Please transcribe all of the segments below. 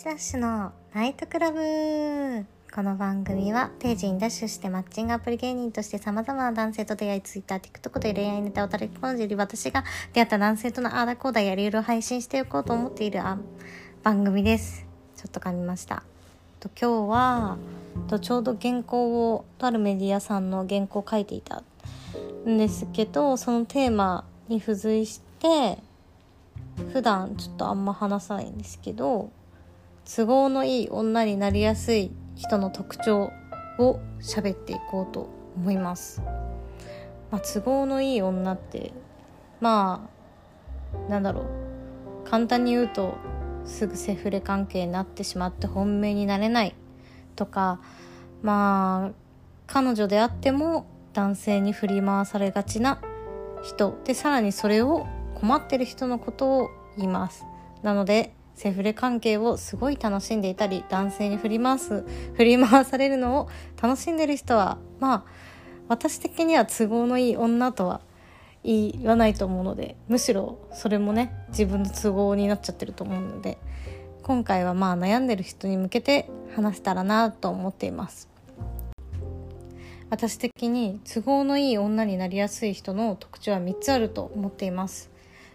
日ダッシュのナイトクラブこの番組はページにダッシュしてマッチングアプリ芸人として様々な男性と出会い Twitter、TikTok で恋愛ネタを叩き込んでいる私が出会った男性とのアーダコーダやりうる配信していこうと思っている番組です。ちょっと噛みました。と今日はとちょうど原稿をとあるメディアさんの原稿を書いていたんですけどそのテーマに付随して普段ちょっとあんま話さないんですけど都合のいい女になりやすい人の特徴を喋っていこうと思います。まあ、都合のいい女ってまあなんだろう。簡単に言うとすぐセフレ関係になってしまって本命になれない。とかまあ彼女であっても男性に振り回されがちな人。でさらにそれを困ってる人のことを言います。なのでセフレ関係をすごい楽しんでいたり男性に振り回す 振り回されるのを楽しんでる人はまあ私的には都合のいい女とは言わないと思うのでむしろそれもね自分の都合になっちゃってると思うので今回はまあ悩んでる人に向けて話せたらなと思っています。私的に都合のいい女になりやすい人の特徴は3つあると思っています。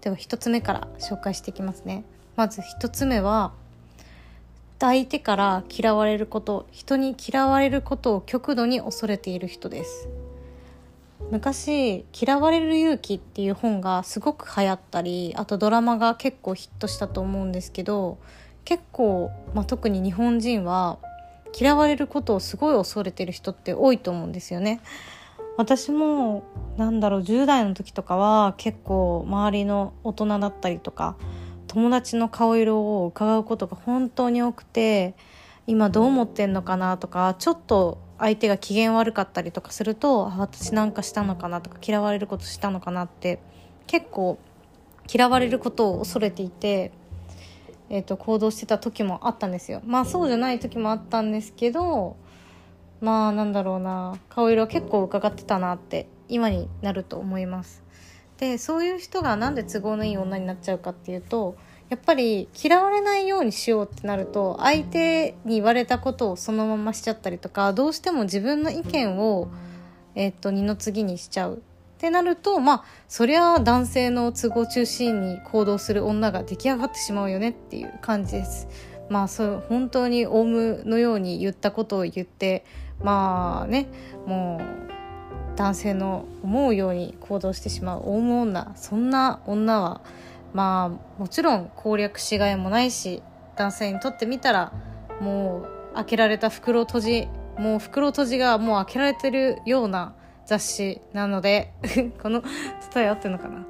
では1つ目から紹介していきますね。まず1つ目は相手から嫌われること人に嫌われることを極度に恐れている人です昔「嫌われる勇気」っていう本がすごく流行ったりあとドラマが結構ヒットしたと思うんですけど結構、まあ、特に日本人は嫌われることをすごい恐れてる人って多いと思うんですよね。私もなんだろう10代の時とかは結構周りの大人だったりとか友達の顔色を伺うことが本当に多くて今どう思ってんのかなとかちょっと相手が機嫌悪かったりとかすると私なんかしたのかなとか嫌われることしたのかなって結構嫌われることを恐れていて、えーと、行動してた時もあったんですよ。まあそうじゃない時もあったんですけどまあなんだろうな顔色は結構伺ってたなって今になると思います。でそういう人がなんで都合のいい女になっちゃうかっていうとやっぱり嫌われないようにしようってなると相手に言われたことをそのまましちゃったりとかどうしても自分の意見を、え、っと二の次にしちゃうってなるとまあそりゃ男性の都合中心に行動する女が出来上がってしまうよねっていう感じです。まあそう本当にオウムのように言ったことを言ってまあねもう男性の思うように行動してしまうオウム女そんな女はまあもちろん攻略しがいもないし男性にとってみたらもう開けられた袋閉じもう袋閉じがもう開けられてるような雑誌なので この伝え合ってるのかな。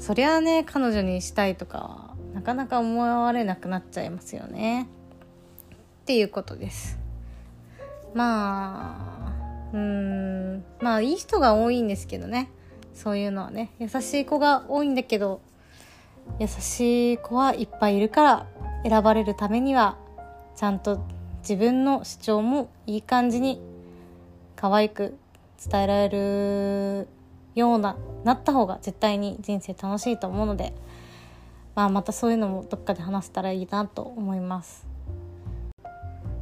そりゃあね彼女にしたいとかなかなか思われなくなっちゃいますよね。っていうことです。まあうん。まあいい人が多いんですけどね。そういうのはね。優しい子が多いんだけど優しい子はいっぱいいるから選ばれるためにはちゃんと自分の主張もいい感じに可愛く伝えられるようななった方が絶対に人生楽しいと思うので、まあ、またそういうのもどっかで話せたらいいなと思います。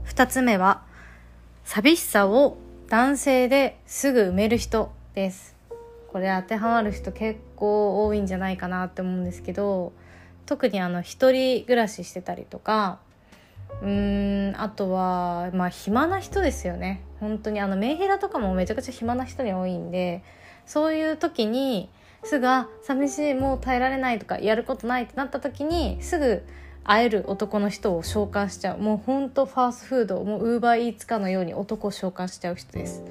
2つ目は寂しさを男性ですぐ埋める人です。これ当てはまる人結構多いんじゃないかなって思うんですけど特にあの一人暮らししてたりとかうーんあとはまあ暇な人ですよね。本当にあのメンヘラとかもめちゃくちゃ暇な人に多いんでそういう時にすぐ寂しいもう耐えられないとかやることないってなった時にすぐ会える男の人を召喚しちゃう。もうほんとファーストフードもうウーバーイーツかのように男を召喚しちゃう人です。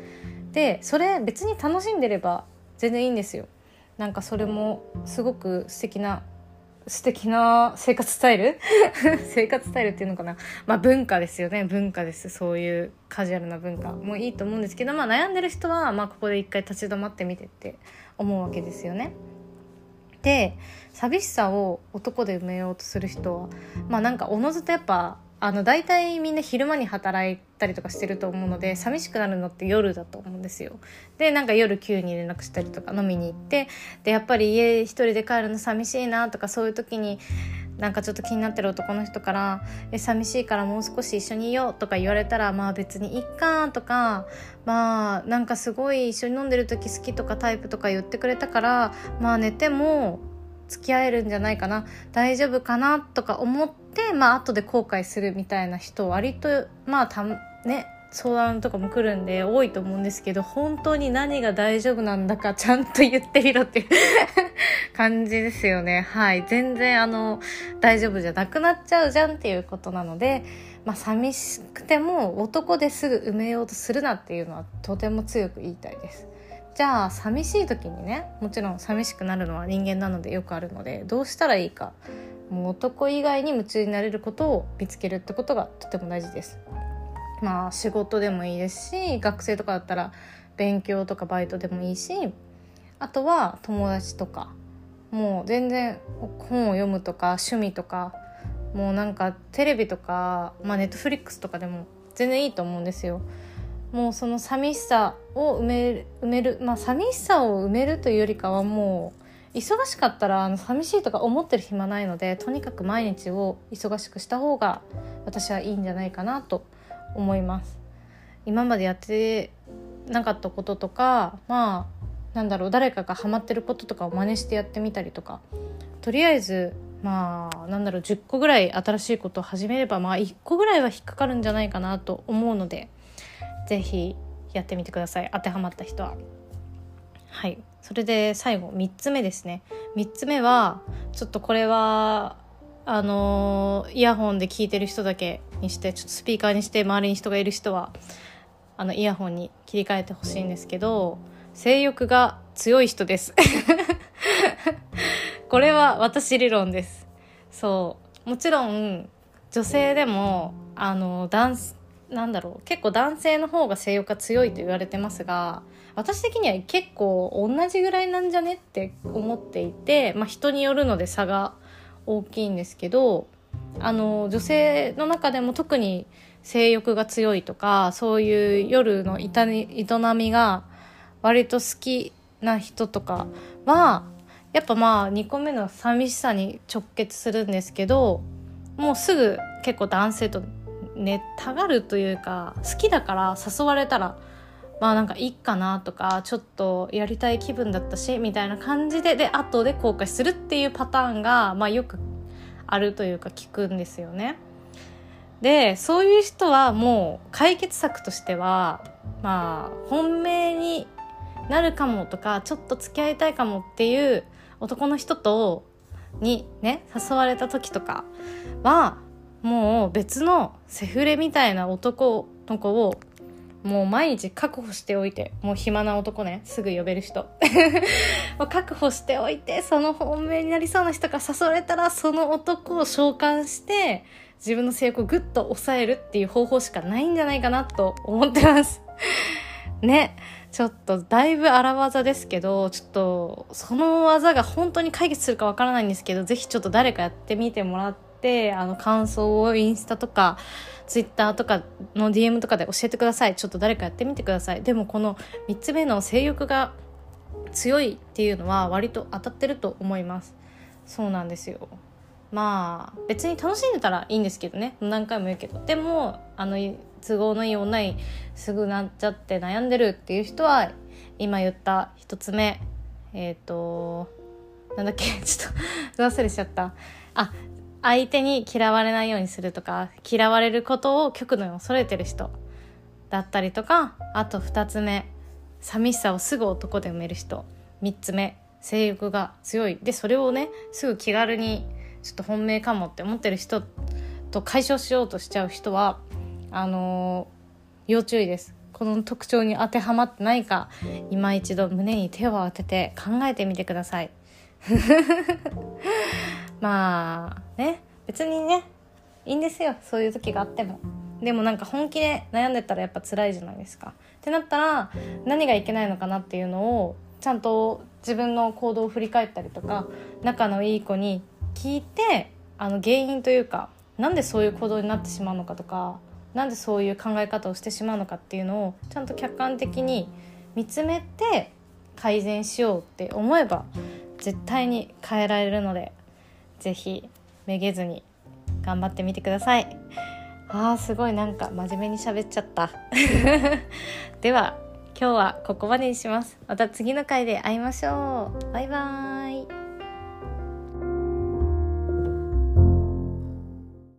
でそれ別に楽しんでれば全然いいんですよ。なんかそれもすごく素敵な素敵な生活スタイル？生活スタイルっていうのかな？まあ文化ですよね。文化です。そういうカジュアルな文化。もいいと思うんですけど、まあ、悩んでる人はまあここで一回立ち止まってみてって思うわけですよね。で寂しさを男で埋めようとする人はまあなんかおのずとやっぱあの大体みんな昼間に働いたりとかしてると思うので寂しくなるのって夜だと思うんですよ。でなんか夜急に連絡したりとか飲みに行ってでやっぱり家一人で帰るの寂しいなとかそういう時になんかちょっと気になってる男の人から「え寂しいからもう少し一緒にいよう」とか言われたらまあ別にいっかとかまあなんかすごい一緒に飲んでる時好きとかタイプとか言ってくれたからまあ寝ても付き合えるんじゃないかな大丈夫かなとか思ってまあ後で後悔するみたいな人割とまあたね相談とかも来るんで多いと思うんですけど本当に何が大丈夫なんだかちゃんと言ってみろっていう 感じですよね。はい。全然あの大丈夫じゃなくなっちゃうじゃんっていうことなのでまあ寂しくても男ですぐ埋めようとするなっていうのはとても強く言いたいです。じゃあ寂しい時にねもちろん寂しくなるのは人間なのでよくあるのでどうしたらいいかもう男以外に夢中になれることを見つけるってことがとても大事ですまあ仕事でもいいですし学生とかだったら勉強とかバイトでもいいしあとは友達とかもう全然本を読むとか趣味とかもうなんかテレビとかまあネットフリックスとかでも全然いいと思うんですよ。もうその寂しさを埋める埋めるまあ寂しさを埋めるというよりかはもう忙しかったらあの寂しいとか思ってる暇ないのでとにかく毎日を忙しくした方が私はいいんじゃないかなと思います。今までやってなかったこととかまあなんだろう誰かがハマってることとかを真似してやってみたりとか。とりあえずまあなんだろう10個ぐらい新しいことを始めればまあ1個ぐらいは引っかかるんじゃないかなと思うので。是非やってみてください。当てはまった人は。はい。それで最後3つ目ですね。3つ目はちょっとこれはあのイヤホンで聞いてる人だけにしてちょっとスピーカーにして周りに人がいる人はあのイヤホンに切り替えてほしいんですけど性欲が強い人です。これは私理論です。そう。もちろん女性でもあの男なんだろう結構男性の方が性欲が強いと言われてますが私的には結構同じぐらいなんじゃねって思っていて、まあ、人によるので差が大きいんですけどあの女性の中でも特に性欲が強いとかそういう夜の営みが割と好きな人とかはやっぱまあ2個目の寂しさに直結するんですけどもうすぐ結構男性と寝たがるというか好きだから誘われたらまあなんかいいかなとかちょっとやりたい気分だったしみたいな感じでで後で後悔するっていうパターンが、まあ、よくあるというか聞くんですよね。でそういう人はもう解決策としてはまあ本命になるかもとかちょっと付き合いたいかもっていう男の人とにね誘われた時とかはもう別のセフレみたいな男の子をもう毎日確保しておいてもう暇な男ね。すぐ呼べる人。もう確保しておいてその本命になりそうな人が誘われたらその男を召喚して自分の性欲をグッと抑えるっていう方法しかないんじゃないかなと思ってます。ね。ちょっとだいぶ荒技ですけどちょっとその技が本当に解決するかわからないんですけど是非ちょっと誰かやってみてもらってってあの感想をインスタとかツイッターとかの DM とかで教えてください。ちょっと誰かやってみてください。でもこの3つ目の性欲が強いっていうのは割と当たってると思います。そうなんですよ。まあ別に楽しんでたらいいんですけどね。何回も言うけど。でもあの都合のいい女にすぐなっちゃって悩んでるっていう人は今言った1つ目。えっ、ー、となんだっけ。ちょっと忘れしちゃった。あ相手に嫌われないようにするとか嫌われることを極度に恐れてる人だったりとかあと2つ目寂しさをすぐ男で埋める人3つ目性欲が強い。でそれをねすぐ気軽にちょっと本命かもって思ってる人と解消しようとしちゃう人はあのー、要注意です。この特徴に当てはまってないか今一度胸に手を当てて考えてみてください。まあね別にねいいんですよ。そういう時があっても。でもなんか本気で悩んでたらやっぱ辛いじゃないですか。ってなったら何がいけないのかなっていうのをちゃんと自分の行動を振り返ったりとか仲のいい子に聞いてあの原因というかなんでそういう行動になってしまうのかとかなんでそういう考え方をしてしまうのかっていうのをちゃんと客観的に見つめて改善しようって思えば絶対に変えられるので是非めげずに頑張ってみてください。あーすごいなんか真面目に喋っちゃった。では今日はここまでにします。また次の回で会いましょう。バイバーイ。